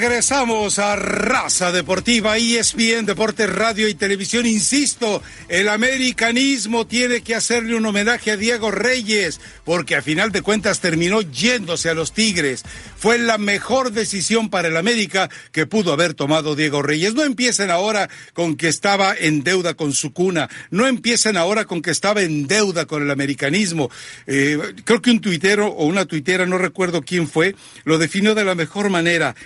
Regresamos a Raza Deportiva, ESPN, Deportes, Radio y Televisión. Insisto, el americanismo tiene que hacerle un homenaje a Diego Reyes, porque a final de cuentas terminó yéndose a los Tigres. Fue la mejor decisión para el América que pudo haber tomado Diego Reyes. No empiecen ahora con que estaba en deuda con su cuna, no empiecen ahora con que estaba en deuda con el americanismo. Eh, creo que un tuitero o una tuitera, no recuerdo quién fue, lo definió de la mejor manera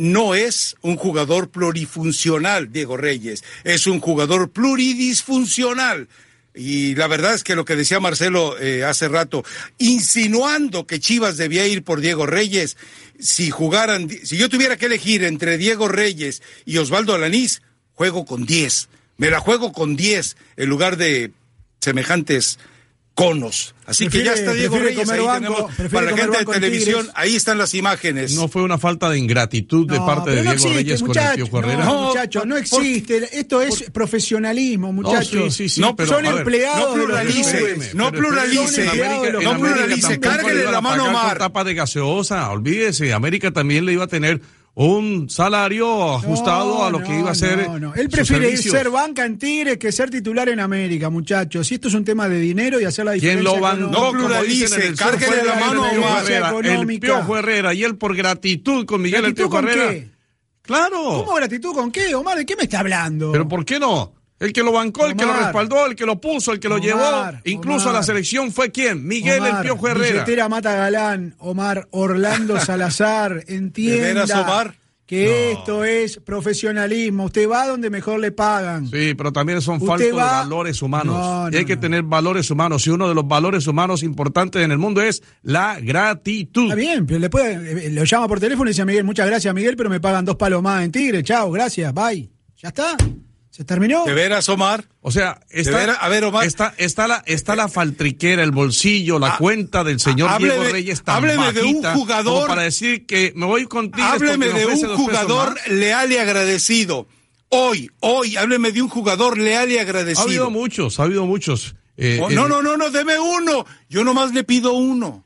no es un jugador plurifuncional, Diego Reyes, es un jugador pluridisfuncional. Y la verdad es que lo que decía Marcelo eh, hace rato, insinuando que Chivas debía ir por Diego Reyes, si jugaran, si yo tuviera que elegir entre Diego Reyes y Osvaldo Alanís, juego con 10. Me la juego con 10 en lugar de semejantes conos. Así que ya está Diego Reyes, ahí tenemos, para la gente de televisión, ahí están las imágenes. No fue una falta de ingratitud de parte de Diego Reyes con el tío Herrera. No, muchachos, no existe. Esto es profesionalismo, muchachos. sí, sí, no, pero, son empleados no pluralice, no pluralice, no pluralice, cárguele la mano a Mar. tapa de gaseosa, olvídese, América también le iba a tener un salario ajustado a lo que iba a ser. No, no. Él prefiere ser banca en Tigres que ser titular en América, muchachos. Y esto es un tema de dinero y hacer la diferencia. ¿Quién lo van? No pluralice, cárguele la mano a El Piojo Herrera y él por gratitud con Miguel El Piojo Herrera. Qué? Claro. ¿Cómo gratitud con qué, Omar? ¿De qué me está hablando? Pero ¿por qué no? El que lo bancó, el que lo respaldó, el que lo puso, el que lo llevó, incluso a la selección fue quién? Miguel El Piojo Herrera. Billetera Mata Galán, Omar Orlando Salazar, entienda. Omar? que esto es profesionalismo. Usted va donde mejor le pagan. Sí, pero también son faltos de valores humanos. y hay que tener valores humanos. Y uno de los valores humanos importantes en el mundo es la gratitud. Está bien, pero le puede, eh, lo llama por teléfono y dice a Miguel, muchas gracias Miguel, pero me pagan dos palos más en Tigre. Chao, gracias, bye. ¿Ya está? ¿Se terminó? ¿De veras, Omar? O sea, está, a ver, Omar. Está, está, la, está la faltriquera, el bolsillo, la ah, cuenta del señor Diego Reyes tan Hábleme de un jugador. para decir que me voy contigo. Hábleme de un jugador leal y agradecido. Hoy, hoy, hábleme de un jugador leal y agradecido. Ha habido muchos, ha habido muchos. Eh, oh, no, no, no, no, deme uno. Yo nomás le pido uno.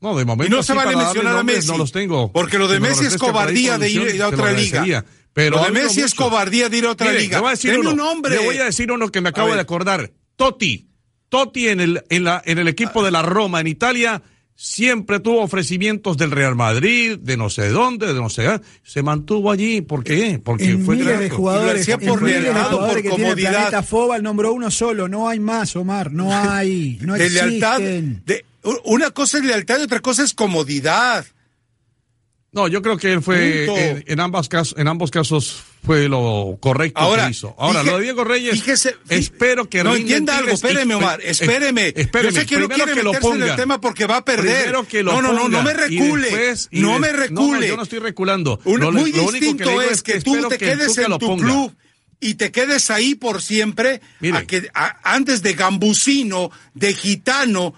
No, de momento. Y no se vale mencionar a Messi. No los tengo. Porque lo de Messi es cobardía de ir a otra liga. Pero lo de Messi es cobardía de ir a otra liga. Le voy a decir uno, un nombre. Le voy a decir uno que me acabo de acordar. Totti. Totti en el, en, la, en el equipo de la Roma en Italia siempre tuvo ofrecimientos del Real Madrid, de no sé dónde, de no sé, se mantuvo allí, ¿por qué? Porque fue miles de jugadores, por lealtad, por comodidad. el Foba, el nombró uno solo, no hay más, Omar, no hay, no de lealtad, de, una cosa es lealtad y otra cosa es comodidad. No, yo creo que él fue en, ambos casos, en ambos casos fue lo correcto Ahora, que hizo. Ahora, lo de Diego Reyes, fíjese, espero que no entienda algo, espéreme Omar, espéreme. espéreme. Yo sé que no quiere que lo ponga. en el tema porque va a perder. Que lo no, no, no, no me recule. no me recule. yo no estoy reculando. lo, muy distinto es que, tú te quedes en tu club y te quedes ahí por siempre a que antes de gambusino, de gitano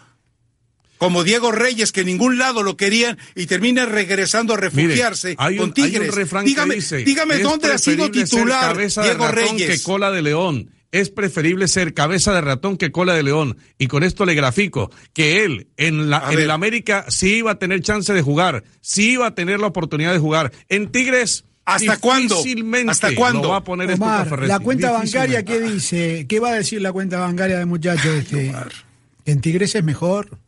como Diego Reyes, que en ningún lado lo querían y termina regresando a refugiarse con Tigres. dígame, dígame dónde ha sido titular Diego Reyes. Que cola de león. Es preferible ser cabeza de ratón que cola de león. Y con esto le grafico que él en, la, en el América sí iba a tener chance de jugar, sí iba a tener la oportunidad de jugar. En Tigres. ¿Hasta cuándo? ¿Hasta cuándo? va a poner la cuenta bancaria, ¿qué dice? ¿Qué va a decir la cuenta bancaria de muchacho este? En Tigres es mejor.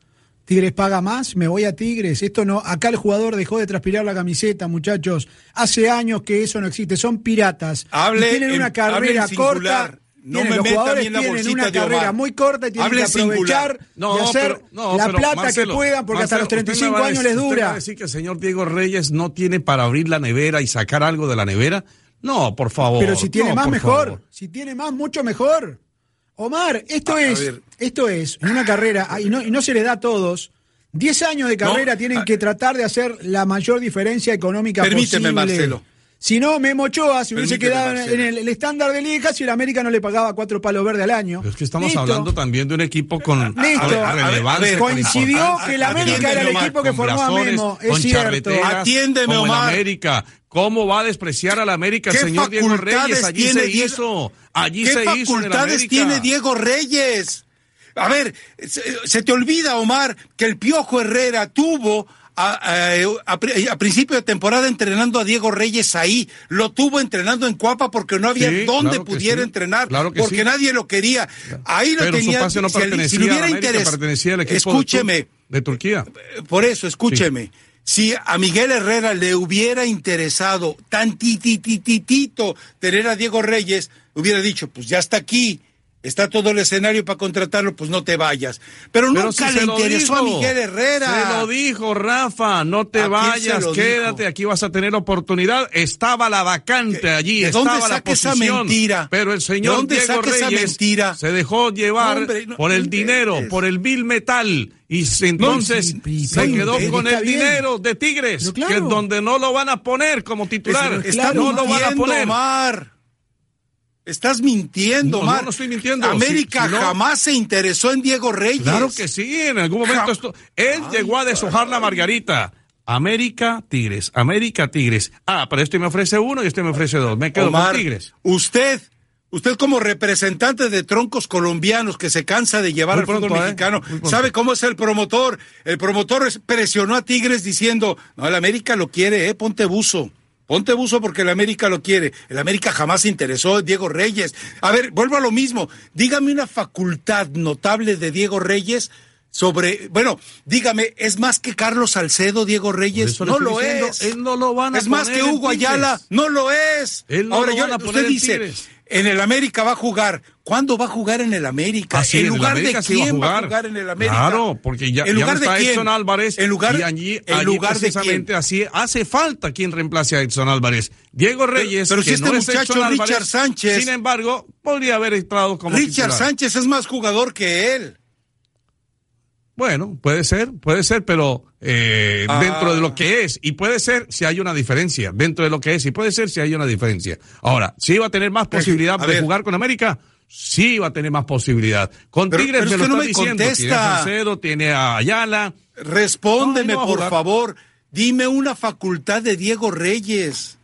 Tigres paga más, me voy a Tigres. Esto no, acá el jugador dejó de transpirar la camiseta, muchachos. Hace años que eso no existe, son piratas. Hable tienen una carrera corta. No me los jugadores la tienen una carrera muy corta y tienen que aprovechar no, hacer la plata que puedan porque hasta los 35 años les dura. ¿Usted decir que el señor Diego Reyes no tiene para abrir la nevera y sacar algo de la nevera? No, por favor. Pero si tiene más, mejor. Si tiene más, mucho mejor. Omar, esto es, esto es, en una carrera, y no, y no se le da a todos, 10 años de carrera tienen ah. que tratar de hacer la mayor diferencia económica Permíteme, Marcelo. Si no, Memo Ochoa, si hubiese quedado en el, estándar de liga, si el América no le pagaba cuatro palos verdes al año. Pero es que estamos hablando también de un equipo con relevancia. Coincidió que el América era el equipo que formó a Memo, es cierto. Atiéndeme, Omar. América. ¿Cómo va a despreciar al América el señor Diego Reyes? Allí se hizo. Allí se hizo. ¿Qué facultades tiene Diego Reyes? A ver, se, te olvida, Omar, que el Piojo Herrera tuvo a, principio de temporada entrenando a Diego Reyes ahí. Lo tuvo entrenando en Cuapa porque no había dónde pudiera entrenar, porque nadie lo quería. Ahí lo tenía. si, si, hubiera interés, escúcheme. De, Turquía. Por eso, escúcheme. Si a Miguel Herrera le hubiera interesado tan titititito tener a Diego Reyes, hubiera dicho, pues ya está aquí está todo el escenario para contratarlo, pues no te vayas. Pero, nunca le interesó a Miguel Herrera. Se lo dijo, Rafa, no te vayas, quédate, aquí vas a tener oportunidad. Estaba la vacante allí, estaba la posición. Esa mentira? Pero el señor Diego Reyes se dejó llevar por el dinero, por el bill metal. Y entonces se quedó con el dinero de Tigres, que es donde no lo van a poner como titular. no lo van a poner. Estás mintiendo, no, No, estoy mintiendo. América jamás se interesó en Diego Reyes. Claro que sí, en algún momento esto. Él llegó a deshojar la margarita. América Tigres, América Tigres. Ah, pero este me ofrece uno y este me ofrece dos. Me quedo con Tigres. Usted, usted como representante de troncos colombianos que se cansa de llevar al fútbol ¿eh? mexicano, ¿sabe cómo es el promotor? El promotor presionó a Tigres diciendo, no, el América lo quiere, eh, ponte buzo. Ponte buzo porque el América lo quiere. El América jamás se interesó Diego Reyes. A ver, vuelvo a lo mismo. Dígame una facultad notable de Diego Reyes sobre, bueno, dígame, ¿es más que Carlos Salcedo, Diego Reyes? No lo es. Él no lo van a Es más que Hugo Ayala, no lo es. Ahora yo, usted dice, en el América va a jugar. ¿Cuándo va a jugar en el América? Ah, ¿En lugar de quién va a, jugar. en el América? Claro, porque ya, ¿En lugar está de Edson Álvarez. En lugar, y allí, en lugar precisamente así hace falta quien reemplace a Edson Álvarez. Diego Reyes, pero, si este muchacho Richard Sánchez, sin embargo, podría haber entrado como Richard Sánchez es más jugador que él. Bueno, puede ser, puede ser, pero eh, ah. dentro de lo que es, y puede ser si hay una diferencia, dentro de lo que es, y puede ser si hay una diferencia. Ahora, si va a tener más posibilidad de jugar con América, sí va a tener más posibilidad. Con Tigres me lo está diciendo, tiene a Salcedo, tiene a Ayala. Respóndeme, por favor, dime una facultad de Diego Reyes.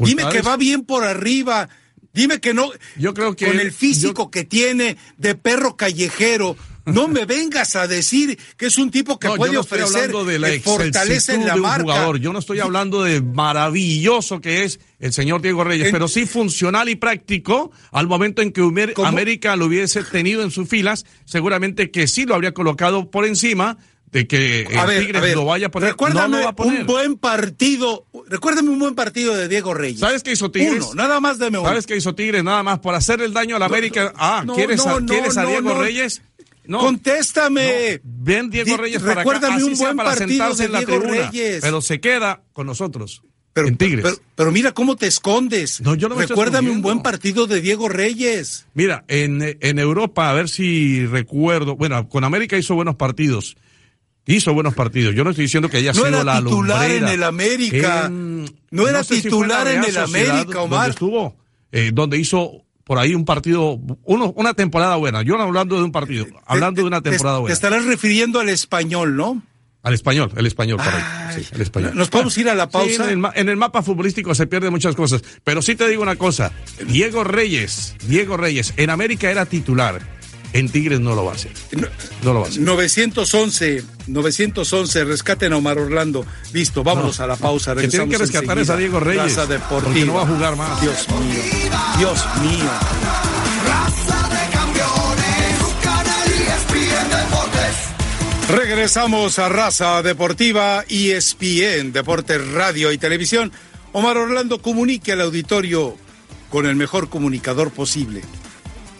Dime que va bien por arriba. Dime que no. Yo creo que con el físico que tiene de perro callejero, no me vengas a decir que es un tipo que puede ofrecer de la fortaleza en la marca. Jugador. Yo no estoy hablando de maravilloso que es el señor Diego Reyes, pero sí funcional y práctico al momento en que América lo hubiese tenido en sus filas, seguramente que sí lo habría colocado por encima de que el Tigres lo vaya a poner. Recuérdame no un buen partido, recuérdame un buen partido de Diego Reyes. ¿Sabes qué hizo Tigres? Uno, nada más de uno. ¿Sabes qué hizo Tigres? Nada más por hacer el daño a la América. ah, ¿quieres, a, ¿quieres a Diego Reyes? No, Contéstame. Ven Diego Reyes para Recuérdame acá, un buen partido de Diego Reyes. Pero se queda con nosotros. Pero, en Tigres. Pero, mira cómo te escondes. No, yo no Recuérdame un buen partido de Diego Reyes. Mira, en, en Europa, a ver si recuerdo. Bueno, con América hizo buenos partidos. Hizo buenos partidos. Yo no estoy diciendo que haya no sido la titular en el América. no era titular en el América, Omar. Donde estuvo, eh, donde hizo por ahí un partido, uno, una temporada buena. Yo no hablando de un partido, hablando de una temporada buena. Te estarás refiriendo al español, ¿no? Al español, el español, por ahí. Sí, el español. ¿Nos podemos ir a la pausa? en, el, mapa futbolístico se pierden muchas cosas. Pero sí te digo una cosa. Diego Reyes, Diego Reyes, en América era titular. En Tigres no lo va a hacer. No, lo va a hacer. 911, 911, rescaten a Omar Orlando. Listo, vámonos a la pausa. Que tienen que rescatar a Diego Reyes. Porque no va a jugar más. Dios mío, Dios mío. Regresamos a Raza Deportiva, ESPN, Deportes Radio y Televisión. Omar Orlando comunique al auditorio con el mejor comunicador posible.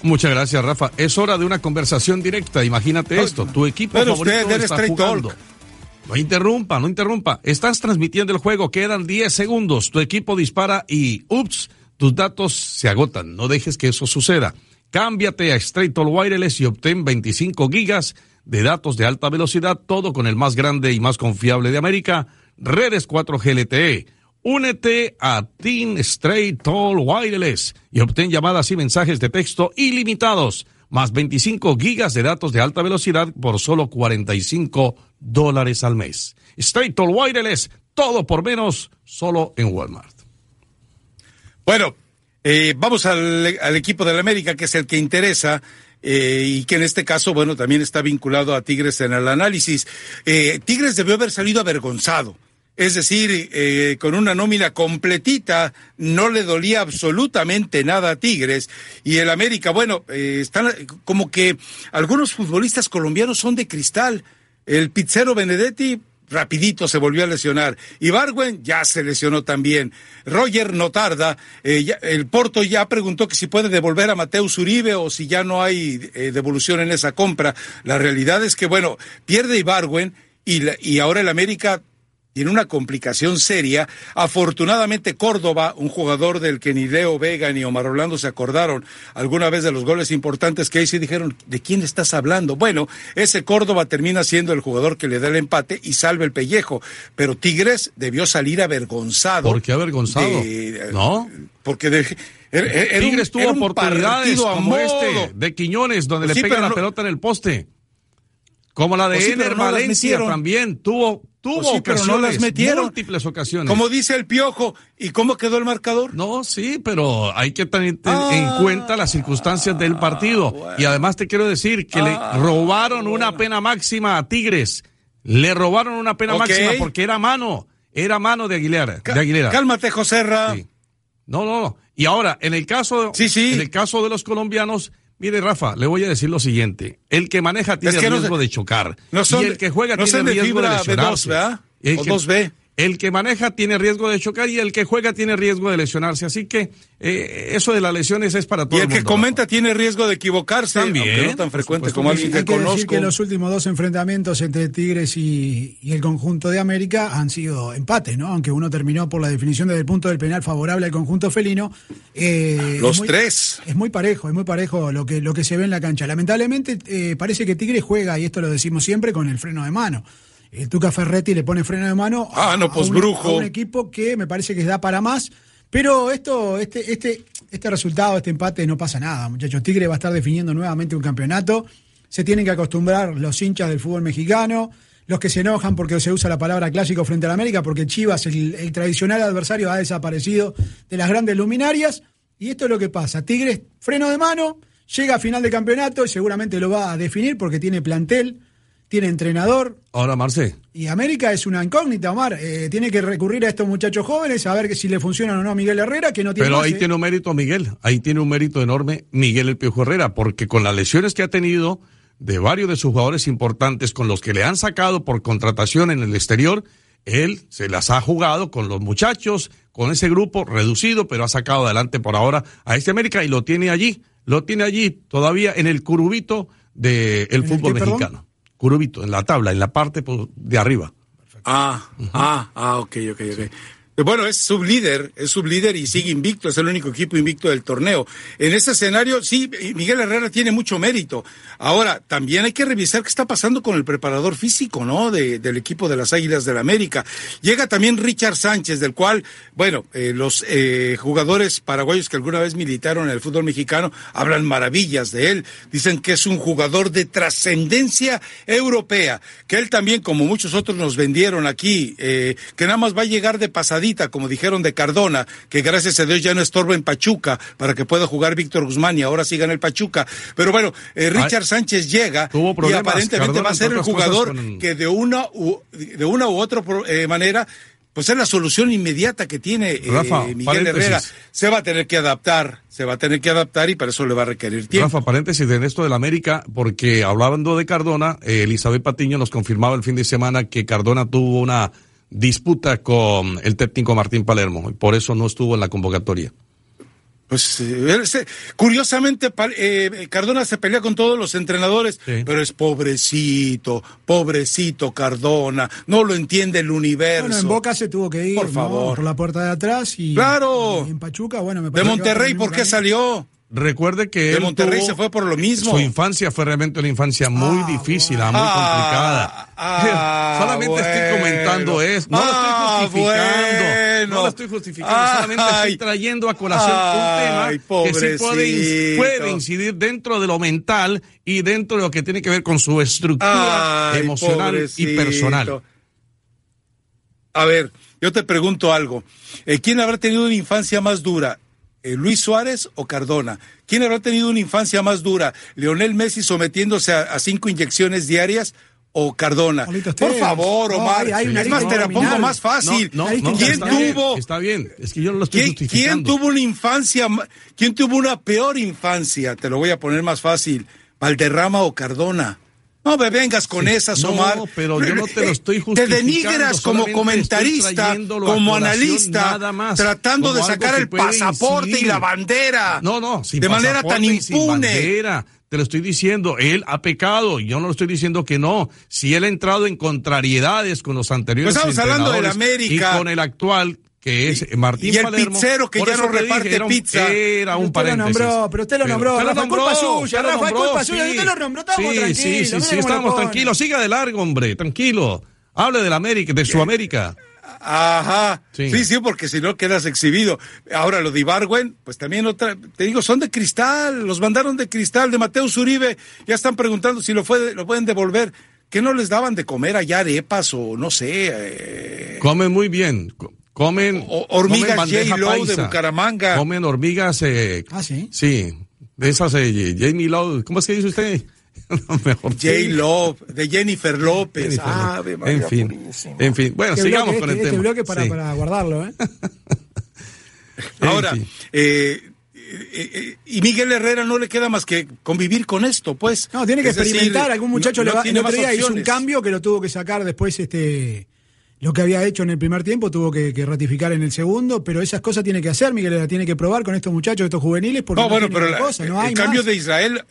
Muchas gracias, Rafa. Es hora de una conversación directa. Imagínate esto. Tu equipo favorito está jugando. No interrumpa, no interrumpa. Estás transmitiendo el juego, quedan 10 segundos. Tu equipo dispara y, ups, tus datos se agotan. No dejes que eso suceda. Cámbiate a Straight Talk Wireless y obtén 25 gigas de datos de alta velocidad, todo con el más grande y más confiable de América, redes 4G LTE Únete a Team Straight Tall Wireless y obtén llamadas y mensajes de texto ilimitados, más 25 gigas de datos de alta velocidad por solo 45 dólares al mes. Straight Tall Wireless, todo por menos, solo en Walmart. Bueno, Eh, vamos al, equipo del América, que es el que interesa. Eh, y que en este caso, bueno, también está vinculado a Tigres en el análisis. Eh, Tigres debió haber salido avergonzado. Es decir, con una nómina completita, no le dolía absolutamente nada a Tigres. Y el América, bueno, están como que algunos futbolistas colombianos son de cristal. El pizzero Benedetti, rapidito se volvió a lesionar. Y Barwen ya se lesionó también. Roger no tarda. Eh, el Porto ya preguntó que si puede devolver a Mateus Uribe o si ya no hay eh, devolución en esa compra. La realidad es que, bueno, pierde Ibarwen y, y ahora el América tiene una complicación seria. Afortunadamente Córdoba, un jugador del que ni Leo Vega ni Omar Orlando se acordaron alguna vez de los goles importantes que hizo y dijeron, ¿de quién estás hablando? Bueno, ese Córdoba termina siendo el jugador que le da el empate y salva el pellejo, pero Tigres debió salir avergonzado. ¿Por qué avergonzado? ¿No? Porque de, Tigres tuvo oportunidades como este de Quiñones donde le pega la pelota en el poste. Como la de pues Ener Valencia también tuvo Tuvo pues pero no las metieron. Múltiples ocasiones. Como dice el Piojo, ¿y cómo quedó el marcador? No, sí, pero hay que tener en ah. cuenta las circunstancias del partido. Y además te quiero decir que le ah, robaron una pena máxima a Tigres. Le robaron una pena máxima porque era mano. Era mano de Aguilera. de Aguilera. Cálmate, José Ra. No, no, no. Y ahora, en el caso, sí, sí. en el caso de los colombianos, Mire, Rafa, le voy a decir lo siguiente. El que maneja tiene riesgo de chocar. y el que juega tiene riesgo de lesionarse. B2, o 2B. El que maneja tiene riesgo de chocar y el que juega tiene riesgo de lesionarse. Así que eh, eso de las lesiones es para todo Y el, que comenta tiene riesgo de equivocarse, También, no tan frecuente como alguien que, hay que Decir que los últimos dos enfrentamientos entre Tigres y, el conjunto de América han sido empate, ¿no? Aunque uno terminó por la definición desde el punto del penal favorable al conjunto felino. Eh, los tres. Es muy parejo, es muy parejo lo que, lo que se ve en la cancha. Lamentablemente eh, parece que Tigres juega, y esto lo decimos siempre, con el freno de mano el Tuca Ferretti le pone freno de mano ah, no, pues, brujo. a un equipo que me parece que da para más. Pero esto, este, este, este resultado, este empate, no pasa nada, muchachos. Tigre va a estar definiendo nuevamente un campeonato. Se tienen que acostumbrar los hinchas del fútbol mexicano, los que se enojan porque se usa la palabra clásico frente a la América, porque Chivas, el, el tradicional adversario, ha desaparecido de las grandes luminarias. Y esto es lo que pasa. Tigre, freno de mano, llega a final de campeonato y seguramente lo va a definir porque tiene plantel tiene entrenador. Ahora, Marce. Y América es una incógnita, Omar. Eh, tiene que recurrir a estos muchachos jóvenes a ver si le funcionan o no a Miguel Herrera, que no tiene. Pero ahí tiene un mérito Miguel. Ahí tiene un mérito enorme Miguel El Piojo Herrera, porque con las lesiones que ha tenido de varios de sus jugadores importantes, con los que le han sacado por contratación en el exterior, él se las ha jugado con los muchachos, con ese grupo reducido, pero ha sacado adelante por ahora a este América y lo tiene allí, lo tiene allí todavía en el curubito del fútbol mexicano. Curubito, en la tabla, en la parte de arriba. Ah, ah, ah, ok, ok, ok. Bueno, es sublíder, es sublíder y sigue invicto, es el único equipo invicto del torneo. En ese escenario, sí, Miguel Herrera tiene mucho mérito. Ahora, también hay que revisar qué está pasando con el preparador físico, ¿no? del equipo de las Águilas del la América. Llega también Richard Sánchez, del cual, bueno, eh, los eh, jugadores paraguayos que alguna vez militaron en el fútbol mexicano hablan maravillas de él. Dicen que es un jugador de trascendencia europea, que él también, como muchos otros nos vendieron aquí, eh, que nada más va a llegar de como dijeron de Cardona, que gracias a Dios ya no estorba en Pachuca para que pueda jugar Víctor Guzmán y ahora siga en el Pachuca. Pero bueno, eh, Richard Sánchez llega y aparentemente va a ser el jugador que de una u, de una u otra eh, manera pues es la solución inmediata que tiene eh, Miguel Herrera. Se va a tener que adaptar, se va a tener que adaptar y para eso le va a requerir tiempo. Rafa, paréntesis de esto del América, porque hablando de Cardona, Elizabeth Patiño nos confirmaba el fin de semana que Cardona tuvo una disputa con el técnico Martín Palermo y por eso no estuvo en la convocatoria. Pues eh, curiosamente eh, Cardona se pelea con todos los entrenadores, pero es pobrecito, pobrecito Cardona, no lo entiende el universo. Bueno, en Boca se tuvo que ir por, favor. por la puerta de atrás y, claro. en Pachuca, bueno, me De Monterrey, ¿por qué salió? Recuerde que de Monterrey se fue por lo mismo. Su infancia fue realmente una infancia muy ah, difícil, ah, muy complicada. Ah, solamente estoy comentando eso, no lo estoy justificando. No lo estoy justificando, solamente estoy trayendo a colación un tema que sí puede, puede, incidir dentro de lo mental y dentro de lo que tiene que ver con su estructura emocional y personal. A ver, yo te pregunto algo. Eh, ¿Quién habrá tenido una infancia más dura? Eh, Luis Suárez o Cardona. ¿Quién habrá tenido una infancia más dura? ¿Leonel Messi sometiéndose a, cinco inyecciones diarias o Cardona? Por favor, Omar. es más, te la pongo más fácil. ¿Quién tuvo? está bien, es que yo no lo estoy ¿Quién, justificando. ¿Quién tuvo una infancia? ¿Quién tuvo una peor infancia? Te lo voy a poner más fácil. ¿Valderrama o Cardona? No me vengas con esas, Omar. No, pero yo no te lo estoy justificando. Te denigras como comentarista, como analista, tratando de sacar el pasaporte y la bandera. No, no, sin de manera tan impune. Te lo estoy diciendo, él ha pecado, yo no lo estoy diciendo que no. Si él ha entrado en contrariedades con los anteriores pues estamos hablando del América. y con el actual, que es Martín y el pizzero que ya no reparte pizza. Era un usted lo nombró, pero usted lo nombró. Usted lo nombró, culpa suya, Rafa, culpa suya. Usted lo nombró, sí, tranquilos. Sí, sí, sí, estábamos tranquilos. Siga de largo, hombre, tranquilo. Hable de la América, de su América. Ajá. Sí. sí, porque si no quedas exhibido. Ahora, lo de Ibargüen, pues también otra, te digo, son de cristal, los mandaron de cristal, de Mateo Zuribe, ya están preguntando si lo, fue, lo pueden devolver. ¿Qué no les daban de comer allá arepas o no sé? Eh... Comen muy bien, Comen hormigas J-Lo de Bucaramanga. Comen hormigas. Eh, ah, sí. Sí, de esas eh, Jamie Lowe. ¿Cómo es que dice usted? Mejor J. de Jennifer López. ah, en fin, en fin. Bueno, sigamos con el este tema. Este bloque para, para guardarlo, ¿eh? Ahora, eh, eh, eh, y Miguel Herrera no le queda más que convivir con esto, pues. No, tiene que experimentar. Algún muchacho le va, el otro día hizo un cambio que lo tuvo que sacar después este lo que había hecho en el primer tiempo tuvo que, ratificar en el segundo, pero esas cosas tiene que hacer, Miguel, tiene que probar con estos muchachos, estos juveniles, porque no, bueno, pero el cambio de Israel,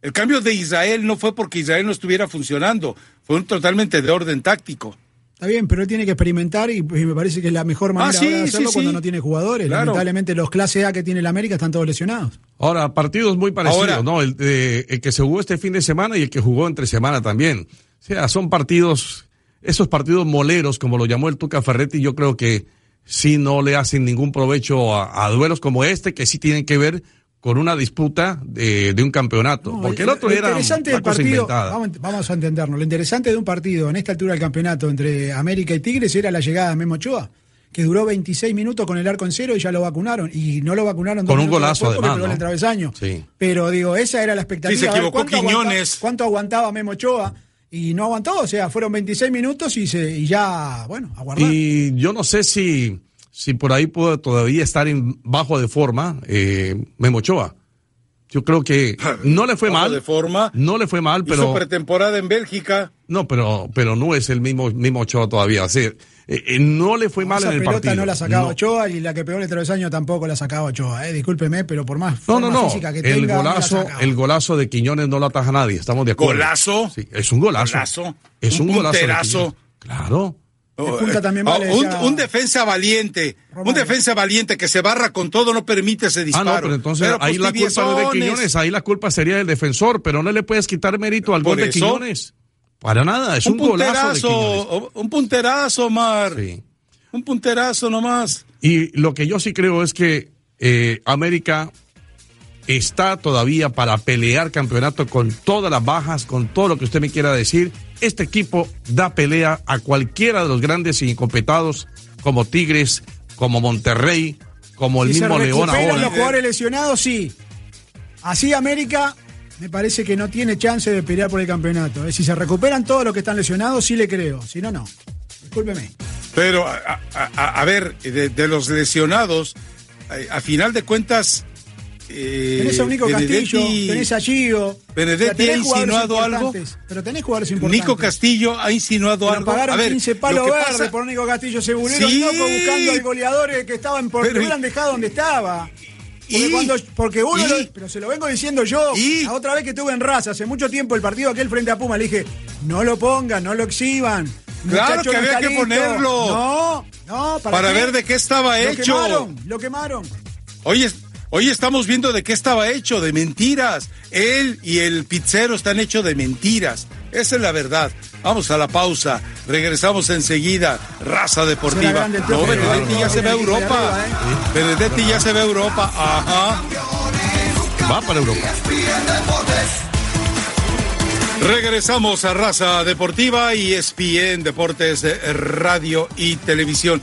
el cambio de Israel no fue porque Israel no estuviera funcionando, fue totalmente de orden táctico. Está bien, pero él tiene que experimentar y, me parece que es la mejor ah, manera de hacerlo cuando no tiene jugadores. Lamentablemente los clase A que tiene el América están todos lesionados. Ahora, partidos muy parecidos, ¿no? El, el que se jugó este fin de semana y el que jugó entre semana también. O sea, son partidos esos partidos moleros, como lo llamó el Tuca Ferretti, yo creo que sí no le hacen ningún provecho a, duelos como este, que sí tienen que ver con una disputa de, un campeonato. porque el otro era interesante del partido, vamos, a entendernos, lo interesante de un partido en esta altura del campeonato entre América y Tigres era la llegada de Memo Ochoa que duró 26 minutos con el arco en cero y ya lo vacunaron. Y no lo vacunaron con un golazo además, ¿no? el travesaño. Pero digo, esa era la expectativa. Sí, se equivocó Quiñones. ¿Cuánto aguantaba Memo Ochoa? Y no aguantó, o sea, fueron 26 minutos y, se, y ya, bueno, aguardar. Y yo no sé si, si por ahí puede todavía estar en bajo de forma eh, Memochoa. Yo creo que no le fue mal. de forma. No le fue mal, pero. Hizo pretemporada en Bélgica. No, pero, pero no es el mismo, mismo Ochoa todavía. O eh, eh, no le fue mal en el partido. no la sacaba Ochoa y la que pegó en el travesaño tampoco la sacaba Ochoa. Eh. Discúlpeme, pero por más no, no, no. física que el tenga, golazo, el golazo de Quiñones no lo ataja nadie. Estamos de acuerdo. ¿Golazo? Sí, es un golazo. ¿Golazo? Es un, un golazo. Claro. También vale, oh, un, defensa valiente, un defensa valiente que se barra con todo no permite ese disparo. Ah, no, pero entonces ahí la culpa de Quiñones, ahí la culpa sería del defensor, pero no le puedes quitar mérito al gol de Quiñones. Para nada, es un, un golazo Un punterazo, Mar. Sí. Un punterazo nomás. Y lo que yo sí creo es que eh, América está todavía para pelear campeonato con todas las bajas, con todo lo que usted me quiera decir. Este equipo da pelea a cualquiera de los grandes incompetados como Tigres, como Monterrey, como el mismo León ahora. los jugadores lesionados, sí. Así América me parece que no tiene chance de pelear por el campeonato. Si se recuperan todos los que están lesionados, sí le creo. Si no, no. Discúlpeme. Pero, a, ver, de, los lesionados, a, final de cuentas. Eh, tenés a Nico Castillo, tenés a Gio. Benedetti ha insinuado algo. Pero tenés jugadores importantes. Nico Castillo ha insinuado algo. Pagaron a ver, 15 palos verdes por Nico Castillo. Se volvieron sí, buscando al goleador que estaban por, pero, hubieran dejado donde estaba. Porque, cuando, porque uno, pero se lo vengo diciendo yo, la otra vez que estuve en raza, hace mucho tiempo, el partido aquel frente a Puma, le dije, no lo pongan, no lo exhiban, Claro que había que ponerlo. No, no, para, ver de qué estaba hecho. Lo quemaron, lo quemaron. Oye, hoy estamos viendo de qué estaba hecho, de mentiras. Él y el pizzero están hechos de mentiras. Esa es la verdad. Vamos a la pausa. Regresamos enseguida. Raza deportiva. No, Benedetti ya se ve a Europa. ¿eh? Benedetti ya se ve a Europa. Ajá. Va para Europa. Regresamos a Raza Deportiva y ESPN Deportes Radio y Televisión.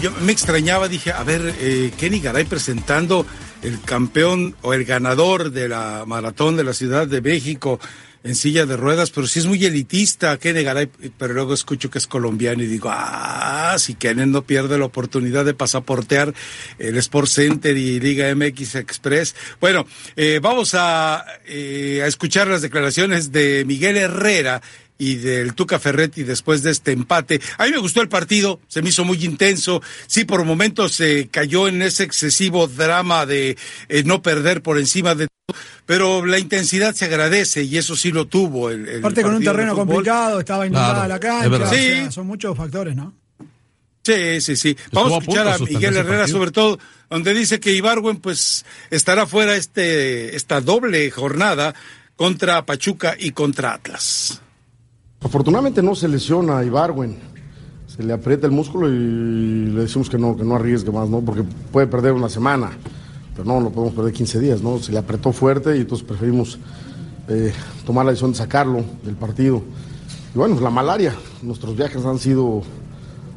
Yo, me extrañaba, dije, a ver, eh, Kenny Garay presentando el campeón o el ganador de la maratón de la Ciudad de México en silla de ruedas, pero sí es muy elitista, Kenny Garay, pero luego escucho que es colombiano y digo, ah, si Kenny no pierde la oportunidad de pasaportear el Sport Center y Liga MX Express. Bueno, eh, vamos a, eh, a escuchar las declaraciones de Miguel Herrera, y del Tuca Ferretti después de este empate. A mí me gustó el partido, se me hizo muy intenso. Sí, por momentos se cayó en ese excesivo drama de eh, no perder por encima de todo, pero la intensidad se agradece y eso sí lo tuvo. El, Aparte con un terreno complicado, estaba inundada la cancha. Sí. son muchos factores, ¿no? Sí, sí, sí. Vamos a escuchar a Miguel Herrera sobre todo, donde dice que Ibarwen pues estará fuera este, esta doble jornada contra Pachuca y contra Atlas. Afortunadamente no se lesiona a Ibarwen. Se le aprieta el músculo y le decimos que no, que no arriesgue más, ¿no? Porque puede perder una semana. Pero no, no podemos perder 15 días, ¿no? Se le apretó fuerte y entonces preferimos eh, tomar la decisión de sacarlo del partido. Y bueno, la malaria. Nuestros viajes han sido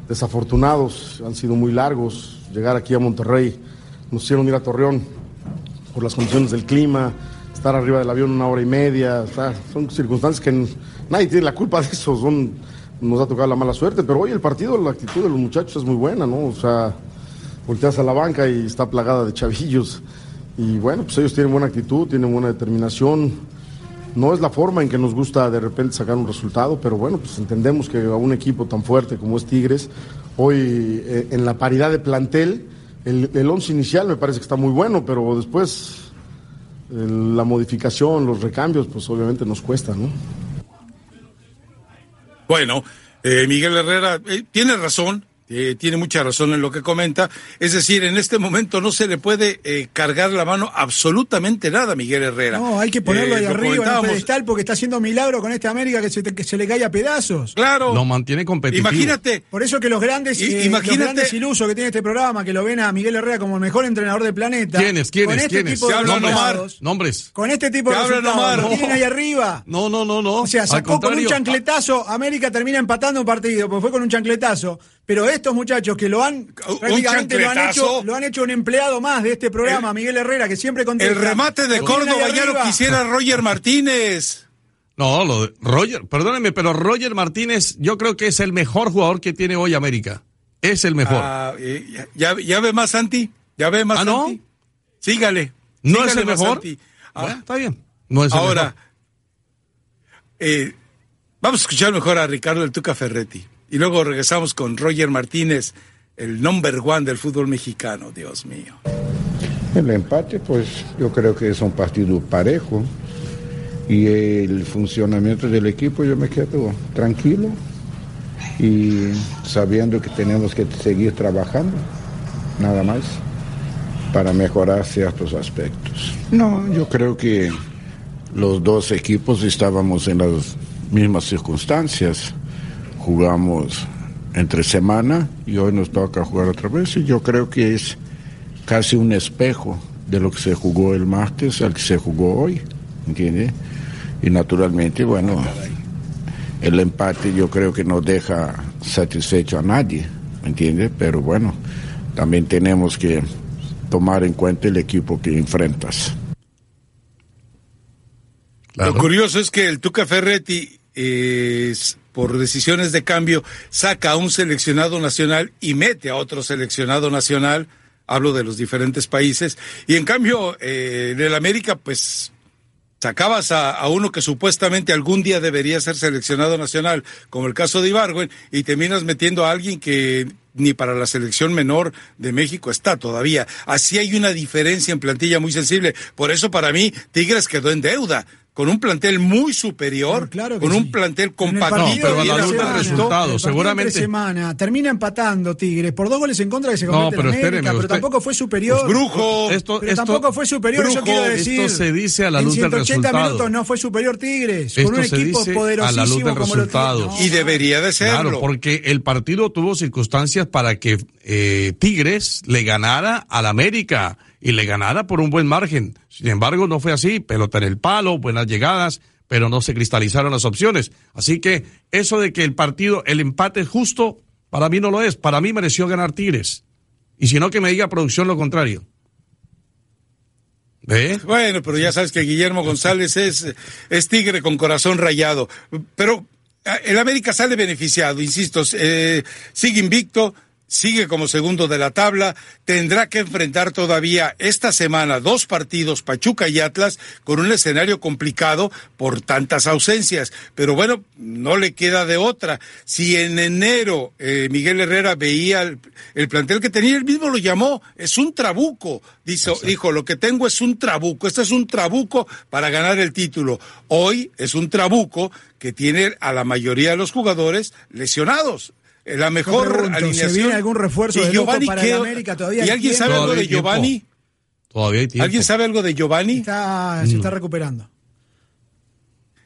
desafortunados, han sido muy largos. Llegar aquí a Monterrey, nos hicieron ir a Torreón por las condiciones del clima, estar arriba del avión una hora y media. son circunstancias que nadie tiene la culpa de eso, nos ha tocado la mala suerte, pero hoy el partido, la actitud de los muchachos es muy buena, ¿no? O sea, volteas a la banca y está plagada de chavillos. Y bueno, pues ellos tienen buena actitud, tienen buena determinación. No es la forma en que nos gusta de repente sacar un resultado, pero bueno, pues entendemos que a un equipo tan fuerte como es Tigres, hoy eh, en la paridad de plantel, el, el once inicial me parece que está muy bueno, pero después la modificación, los recambios, pues obviamente nos cuesta, ¿no? Bueno, eh, Miguel Herrera eh, tiene razón, eh, tiene mucha razón en lo que comenta. Es decir, en este momento no se le puede eh, cargar la mano absolutamente nada Miguel Herrera. No, hay que ponerlo ahí arriba en el pedestal porque está haciendo milagro con esta América que se, que se le cae a pedazos. Claro. Lo mantiene competitivo. Imagínate. Por eso que los grandes, imagínate, los grandes ilusos que tiene este programa, que lo ven a Miguel Herrera como el mejor entrenador del planeta. ¿Quiénes? ¿Quiénes? Con este ¿Quiénes? tipo de nombres, nombres. Con este tipo de resultados. Lo tienen ahí arriba. No, no, no, no. O sea, sacó con un chancletazo. América termina empatando un partido, porque fue con un chancletazo. Pero estos muchachos que lo han prácticamente lo han hecho, lo han hecho un empleado más de este programa, Miguel Herrera, que siempre contesta. El remate de Córdoba ya lo quisiera Roger Martínez. No, lo de Roger, perdóneme, pero Roger Martínez yo creo que es el mejor jugador que tiene hoy América. Es el mejor. Ah, eh, ya, ya, ve más Santi, ya ve más ¿Ah, Santi. no? Sígale. ¿No es el mejor? Ah, está bien. No es el ahora, mejor. Eh, vamos a escuchar mejor a Ricardo del Tuca Ferretti. Y luego regresamos con Roger Martínez, el number one del fútbol mexicano, Dios mío. El empate, pues yo creo que es un partido parejo y el funcionamiento del equipo yo me quedo tranquilo y sabiendo que tenemos que seguir trabajando, nada más, para mejorar ciertos aspectos. No, yo creo que los dos equipos estábamos en las mismas circunstancias jugamos entre semana y hoy nos toca jugar otra vez y yo creo que es casi un espejo de lo que se jugó el martes al que se jugó hoy, ¿entiende? Y naturalmente, bueno, el empate yo creo que no deja satisfecho a nadie, ¿entiende? Pero bueno, también tenemos que tomar en cuenta el equipo que enfrentas. Lo curioso es que el Tuca Ferretti es por decisiones de cambio, saca a un seleccionado nacional y mete a otro seleccionado nacional, hablo de los diferentes países, y en cambio eh, en el América, pues sacabas a, uno que supuestamente algún día debería ser seleccionado nacional, como el caso de Ibargüen, y terminas metiendo a alguien que ni para la selección menor de México está todavía. Así hay una diferencia en plantilla muy sensible. Por eso para mí Tigres quedó en deuda con un plantel muy superior, con un plantel compacto. No, pero a la luz del resultado, seguramente. semana, termina empatando Tigres por dos goles en contra que se convierte no, pero en América, pero tampoco fue superior. Pues brujo. Esto, pero tampoco fue superior, brujo, eso quiero decir. Esto se dice a la luz del resultado. En minutos no fue superior Tigres, esto con un se equipo dice poderosísimo a la luz del como resultado. lo Y debería de serlo. Claro, porque el partido tuvo circunstancias para que eh, Tigres le ganara al América y le ganara por un buen margen. Sin embargo, no fue así. Pelota en el palo, buenas llegadas pero no se cristalizaron las opciones. Así que eso de que el partido, el empate es justo, Para mí no lo es. Para mí mereció ganar Tigres. Y si no, que me diga producción lo contrario. ¿Ve? Bueno, pero ya sabes que Guillermo González es, tigre con corazón rayado. Pero eh, el América sale beneficiado, insisto, eh, sigue invicto, sigue como segundo de la tabla, tendrá que enfrentar todavía esta semana dos partidos, Pachuca y Atlas, con un escenario complicado por tantas ausencias. Pero bueno, no le queda de otra. Si en enero eh, Miguel Herrera veía el, plantel que tenía, él mismo lo llamó, es un trabuco. Dijo, dijo, lo que tengo es un trabuco, este es un trabuco para ganar el título. Hoy es un trabuco que tiene a la mayoría de los jugadores lesionados la mejor alineación. ¿Se viene algún refuerzo de Giovanni para América todavía? ¿Y alguien sabe algo de Giovanni? Todavía hay tiempo. ¿Alguien sabe algo de Giovanni? Está, Se está recuperando.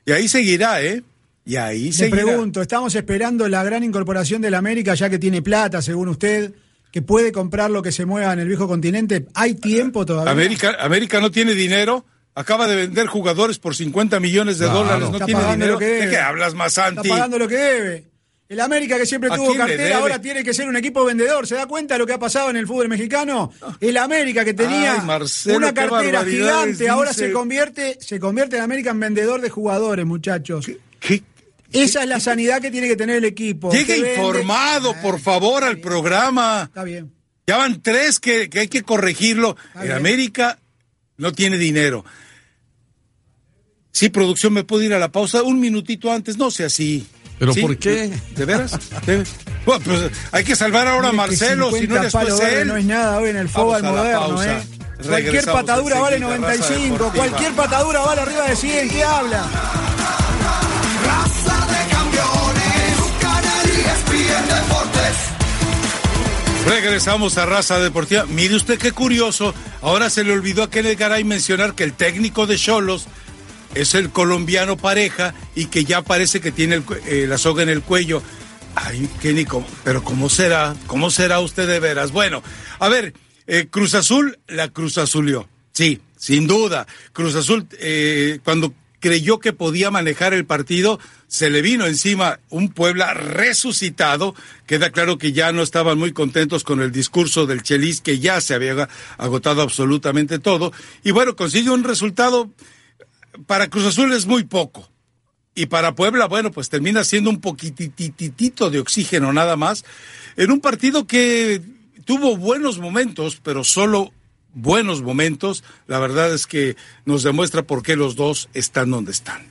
Y ahí seguirá, ¿eh? Y ahí seguirá. Le pregunto, estamos esperando la gran incorporación del América, ya que tiene plata, según usted, que puede comprar lo que se mueva en el viejo continente. ¿Hay tiempo todavía? América, América no tiene dinero. Acaba de vender jugadores por 50 millones de dólares. No tiene dinero. ¿De qué hablas, más Está pagando lo que debe. El América que siempre tuvo cartera ahora tiene que ser un equipo vendedor. ¿Se da cuenta de lo que ha pasado en el fútbol mexicano? El América que tenía una cartera gigante ahora se convierte, se convierte en América en vendedor de jugadores, muchachos. Esa es la sanidad que tiene que tener el equipo. Llegue informado, por favor, al programa. Está bien. Ya van tres que, hay que corregirlo. el América no tiene dinero. Sí, producción, ¿me puedo ir a la pausa un minutito antes? No sea así. ¿Pero por qué? ¿De veras? Bueno, pues hay que salvar ahora a Marcelo, si no después él. No es nada hoy en el fútbol moderno, ¿eh? Cualquier patadura vale 95, cualquier patadura vale arriba de 100, ¿qué habla? Raza de campeones, Deportes. Regresamos a Raza Deportiva. Mire usted qué curioso. Ahora se le olvidó a Kenneth Garay mencionar que el técnico de Cholos es el colombiano pareja y que ya parece que tiene eh, la soga en el cuello. Ay, Kenny, pero ¿cómo será? ¿Cómo será usted de veras? Bueno, a ver, eh, Cruz Azul la Cruz Azulió. Sí, sin duda. Cruz Azul, eh, cuando creyó que podía manejar el partido, se le vino encima un Puebla resucitado. Queda claro que ya no estaban muy contentos con el discurso del Chelis, que ya se había agotado absolutamente todo. Y bueno, consigue un resultado para Cruz Azul es muy poco. Y para Puebla, bueno, pues termina siendo un poquititito de oxígeno nada más. En un partido que tuvo buenos momentos, pero solo buenos momentos. La verdad es que nos demuestra por qué los dos están donde están.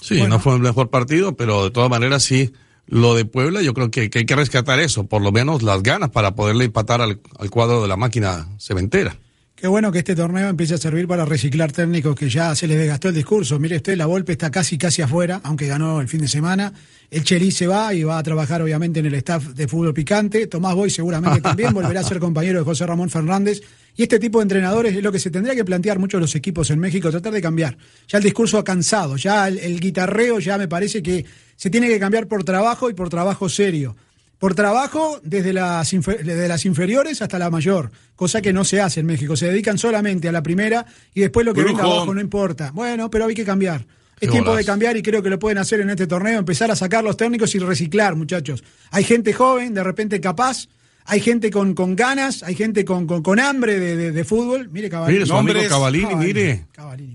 Sí, no fue el mejor partido, pero de todas maneras sí. Lo de Puebla, yo creo que, hay que rescatar eso, por lo menos las ganas para poderle empatar al cuadro de la máquina cementera. Qué bueno que este torneo empiece a servir para reciclar técnicos que ya se les desgastó el discurso. Mire usted, la Volpe está casi casi afuera, aunque ganó el fin de semana. El Cherí se va y va a trabajar obviamente en el staff de fútbol picante. Tomás Boy seguramente también volverá a ser compañero de José Ramón Fernández. Y este tipo de entrenadores es lo que se tendría que plantear muchos los equipos en México, tratar de cambiar. Ya el discurso ha cansado, ya el guitarreo ya me parece que se tiene que cambiar por trabajo y por trabajo serio por trabajo desde las, las inferiores hasta la mayor, cosa que no se hace en México. Se dedican solamente a la primera y después lo que venga abajo no importa. Bueno, pero hay que cambiar. Es tiempo de cambiar y creo que lo pueden hacer en este torneo, empezar a sacar los técnicos y reciclar, muchachos. Hay gente joven, de repente capaz, hay gente con, con ganas, hay gente con, con, hambre de, fútbol. Mire, Cavalini. Mire, su amigo Cavalini, mire.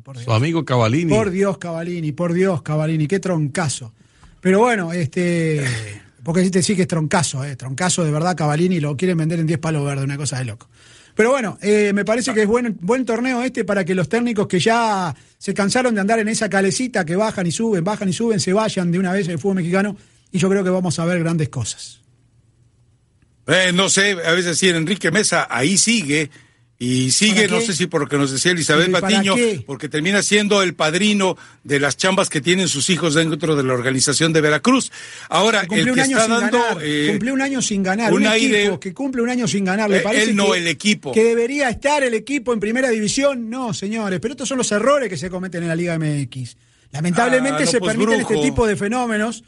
por Dios. Su amigo Cavalini. Por Dios, Cavalini, por Dios, Cavalini, qué troncazo. Pero bueno, este... Porque te sí que es troncazo, eh, troncazo de verdad, Cavalini lo quieren vender en 10 palos verdes, una cosa de loco. Pero bueno, eh, me parece que es buen, buen torneo este para que los técnicos que ya se cansaron de andar en esa calecita que bajan y suben, bajan y suben, se vayan de una vez el fútbol mexicano y yo creo que vamos a ver grandes cosas. Eh, no sé, a veces sí, Enrique Mesa ahí sigue y sigue, no sé si por lo que nos decía Elizabeth Patiño, porque termina siendo el padrino de las chambas que tienen sus hijos dentro de la organización de Veracruz. Ahora, el que está dando. Eh, cumple un año sin ganar. Un, equipo que cumple un año sin ganar. ¿Le parece él no, el equipo. Que debería estar el equipo en primera división. No, señores, pero estos son los errores que se cometen en la Liga MX. Lamentablemente ah, se pues, permiten este tipo de fenómenos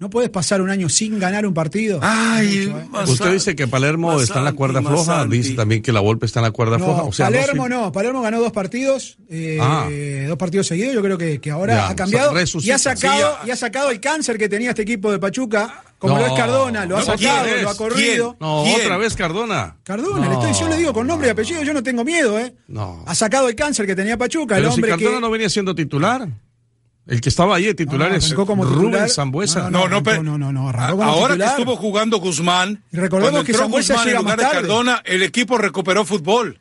no puedes pasar un año sin ganar un partido. Ay, ¿eh? Usted dice que Palermo está en la cuerda floja, dice también que la Volpe está en la cuerda floja. O Palermo no, Palermo ganó dos partidos, eh, ah. dos partidos seguidos. Yo creo que, que ahora ha cambiado y ha sacado y ha sacado el cáncer que tenía este equipo de Pachuca Como No. lo es Cardona, lo ha sacado, ¿quién lo ha corrido. No, ¿Quién? otra vez Cardona. Cardona, le estoy, yo le digo con nombre y apellido, yo no tengo miedo, ¿eh? No. Ha sacado el cáncer que tenía Pachuca, el Pero si hombre Cardona que. no venía siendo titular. El que estaba ahí de titular No, es como Rubén titular. Zambuesa. No, No, no, no, no, ahora titular. que estuvo jugando Guzmán, recordemos cuando que entró Sambuesa Guzmán en lugar de. Cardona, el equipo recuperó fútbol.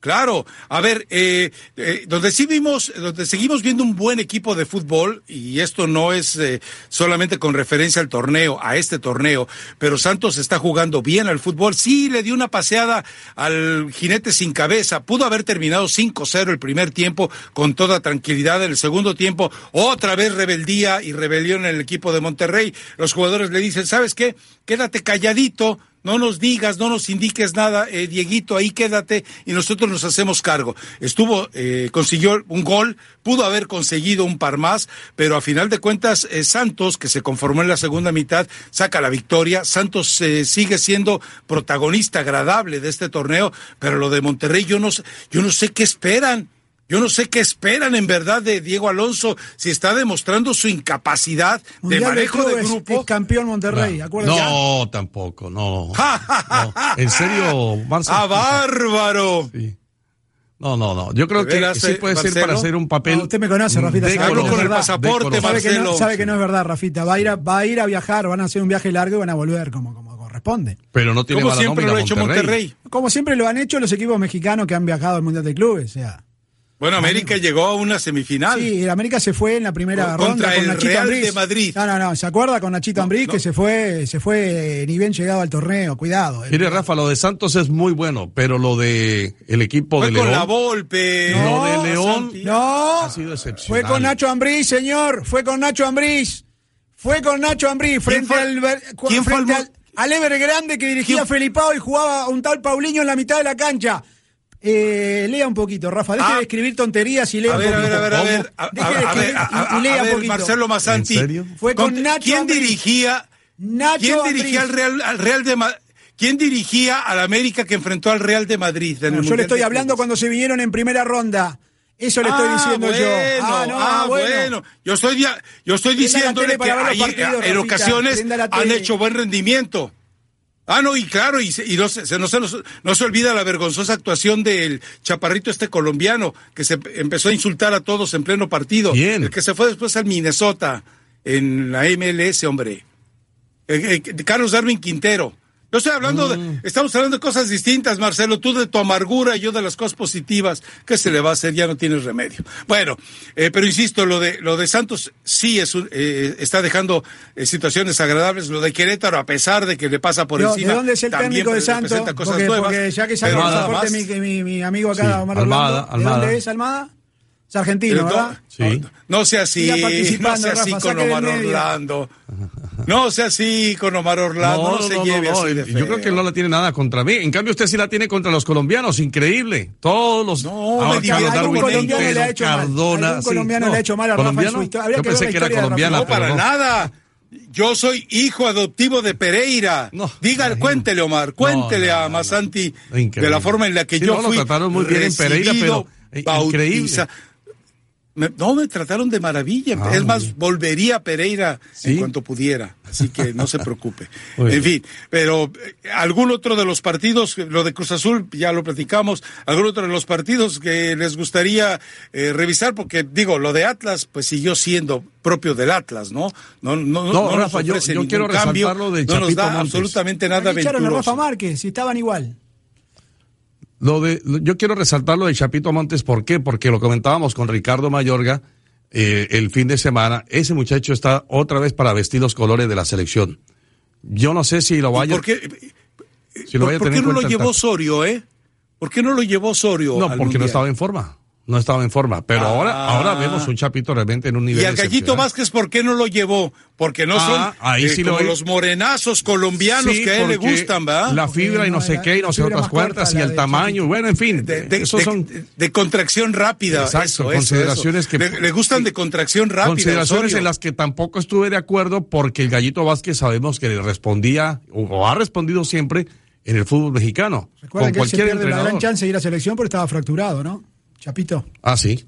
Claro, a ver, eh, eh, donde sí vimos, donde seguimos viendo un buen equipo de fútbol, y esto no es eh, solamente con referencia al torneo, a este torneo, pero Santos está jugando bien al fútbol, sí le dio una paseada al jinete sin cabeza, pudo haber terminado 5-0 el primer tiempo con toda tranquilidad, en el segundo tiempo otra vez rebeldía y rebelión en el equipo de Monterrey, los jugadores le dicen, ¿sabes qué? Quédate calladito, no nos digas, no nos indiques nada, eh, Dieguito, ahí quédate y nosotros nos hacemos cargo. Estuvo, eh, consiguió un gol, pudo haber conseguido un par más, pero a final de cuentas eh, Santos, que se conformó en la segunda mitad, saca la victoria. Santos eh, sigue siendo protagonista agradable de este torneo, pero lo de Monterrey yo no, yo no sé qué esperan. Yo no sé qué esperan en verdad de Diego Alonso si está demostrando su incapacidad de Mundial manejo de grupo. campeón Monterrey, acuérdate. No, tampoco, no. No. En serio, Marcelo. ¡Ah, bárbaro! Sí. No, no, no. Yo creo ¿De que sí puede ser para hacer un papel. No, usted me conoce, Rafita, de Hablo con el pasaporte, de Sabe que, no, Marcelo. sabe que no es verdad, Rafita. Va a ir a, va a, ir a viajar, van a hacer un viaje largo y van a volver como, como corresponde. Pero no tiene Como siempre lo ha hecho Monterrey. Como siempre lo han hecho los equipos mexicanos que han viajado al Mundial de Clubes. O sea. Bueno, América llegó a una semifinal. Sí, el América se fue en la primera Contra ronda con el Nachito Real Ambriz. de Madrid. No, no, no, ¿se acuerda con Nachito Ambriz no. que se fue, se fue ni bien llegado al torneo? Cuidado. eh. Mire, Rafa, lo de Santos es muy bueno, pero lo de el equipo Fue de con León. la Volpe. Lo de León. Santi. No, Ha sido excepcional. fue con Nacho Ambriz, señor, fue con Nacho Ambriz. Fue con Nacho Ambriz frente fue- al quién fue frente el al, al Evergrande que dirigía ¿Quién- Felipao y jugaba un tal Paulinho en la mitad de la cancha. Eh, lea un poquito, Rafa, deje Ah. de escribir tonterías y lea A un ver, a poquito. ver, a ver, a ver. A, Deje de a- a ver, escribir a- y- lea a un ver, poquito. Marcelo Masanti. ¿En serio? Fue con Conte- Nacho ¿Quién Ambriz. dirigía? Nacho ¿Quién Ambriz. dirigía al Real, al Real de Ma- ¿Quién dirigía al América que enfrentó al Real de Madrid? en el No, yo Mundial le estoy hablando cuando se vinieron en primera ronda. Eso le estoy Ah, diciendo bueno, yo. Ah, no, ah, bueno. bueno. Yo estoy, dia- yo estoy diciéndole que ver ahí, partidos, en Rafita, ocasiones han hecho buen rendimiento. Ah, no, y claro, y, se- y no, se, se- no, se, nos- no se olvida la vergonzosa actuación del chaparrito este colombiano, que se empezó a insultar a todos en pleno partido. ¿Quién? El que se fue después al Minnesota, en la MLS, hombre. Eh, eh, Carlos Darwin Quintero. Yo estoy hablando Mm. de, estamos hablando de cosas distintas, Marcelo, tú de tu amargura y yo de las cosas positivas. ¿Qué se le va a hacer? Ya no tienes remedio. Bueno, eh, pero insisto, lo de, lo de Santos sí es un- eh, está dejando eh, situaciones agradables. Lo de Querétaro, a pesar de que le pasa por Pero, encima. ¿De dónde es el también técnico de Santos? cosas Porque, nuevas, porque ya que saca el pasaporte mi, mi, mi amigo acá, Sí, Omar Almada, Orlando, ¿de Almada. dónde es Almada? Es argentino, ¿verdad? Sí. No, no sea así, no sea así Rafa, con Omar. Orlando. No sea así con Omar Orlando, no, se lleve así de Yo creo que no la tiene nada contra mí. En cambio, usted sí la tiene contra los colombianos. Increíble. Todos los. No, ahora me Carlos divierte. Darwin Algún colombiano Quintero, le ha hecho mal. Cardona. Algún sí. colombiano le ha hecho mal a Rafa en ¿Colombiano? su historia. Habría Yo que pensé que era Rafa. colombiana. No, para nada. Yo soy hijo adoptivo de Pereira. No, Diga, imagínate. cuéntele, Omar, cuéntele No, no, a no, Masanti no. De la forma en la que Sí, yo no, lo fui trataron muy bien en Pereira, recibido, pero, bautiza- increíble. Me- no, me trataron de maravilla. Ah, es más, bien. volvería a Pereira ¿Sí? en cuanto pudiera. Así que no se preocupe. En fin, pero eh, algún otro de los partidos, lo de Cruz Azul, ya lo platicamos, algún otro de los partidos que les gustaría eh, revisar, porque digo, lo de Atlas, pues siguió siendo propio del Atlas, ¿no? No, no, no, No, nos Rafa, yo- yo quiero cambio, resaltar lo del no nos Chapito da Montes. absolutamente nada echaron a. Rafa Márquez, si estaban igual. Lo de, yo quiero resaltar lo de Chapito Montes, ¿por qué? Porque lo comentábamos con Ricardo Mayorga eh, el fin de semana. Ese muchacho está otra vez para vestir los colores de la selección. Yo no sé si lo ¿Y vaya, ¿Por qué, si lo por- vaya qué no lo llevó Tata. Osorio, eh? ¿Por qué no lo llevó Osorio? No, porque no estaba en forma. No estaba en forma. Pero Ah. ahora, ahora vemos un Chapito realmente en un nivel Y al Gallito. Vázquez, ¿por qué no lo llevó? Porque no Ah, son ahí eh, sí como los morenazos colombianos Sí, que a él le gustan, ¿verdad? La fibra y no no, sé qué y no sé otras cuantas y el tamaño. Bueno, en fin, de, de- esos de- son de contracción rápida. Exacto, eso, consideraciones eso. que- Le, le gustan de contracción rápida. consideraciones en las que tampoco estuve de acuerdo porque el Gallito Vázquez sabemos que le respondía o, o ha respondido siempre en el fútbol mexicano Recuerden con que él se cualquier pierde la gran entrenador. chance de ir a selección porque estaba fracturado, ¿no? Chapito. Ah, sí.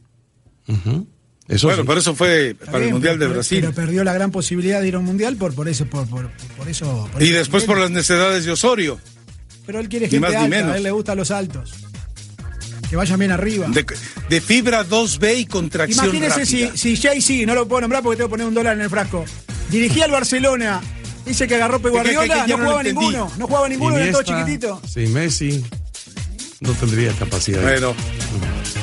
Bueno, por eso fue para el Mundial de Brasil. Pero perdió la gran posibilidad de ir a un Mundial por, por eso. Por, por, eso y después por las necesidades de Osorio. Pero él quiere gente alta, a él le gustan los altos. Que vayan bien arriba. De, fibra 2B y contracción Imagínese si, si Jay-Z, no lo puedo nombrar porque tengo que poner un dólar en el frasco, dirigía al Barcelona, dice que agarró Guardiola, no, jugaba ninguno, no jugaba ninguno, era todo chiquitito. Sí, Messi no tendría capacidad. Bueno,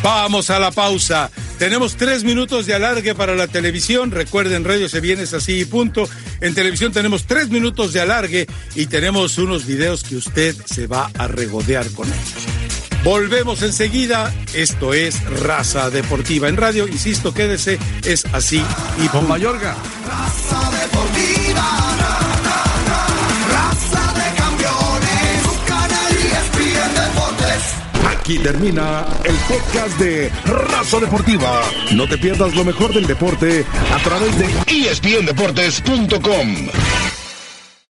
vamos a la pausa. Tenemos tres minutos de alargue para la televisión. Recuerden, radio se viene así y punto. En televisión tenemos tres minutos de alargue y tenemos unos videos que usted se va a regodear con ellos. Volvemos enseguida. Esto es Raza Deportiva. En radio, insisto, quédese, es así y con Mayorga. Raza Deportiva. Aquí termina el podcast de Raza Deportiva. No te pierdas lo mejor del deporte a través de espndeportes.com.